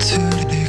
bitirdi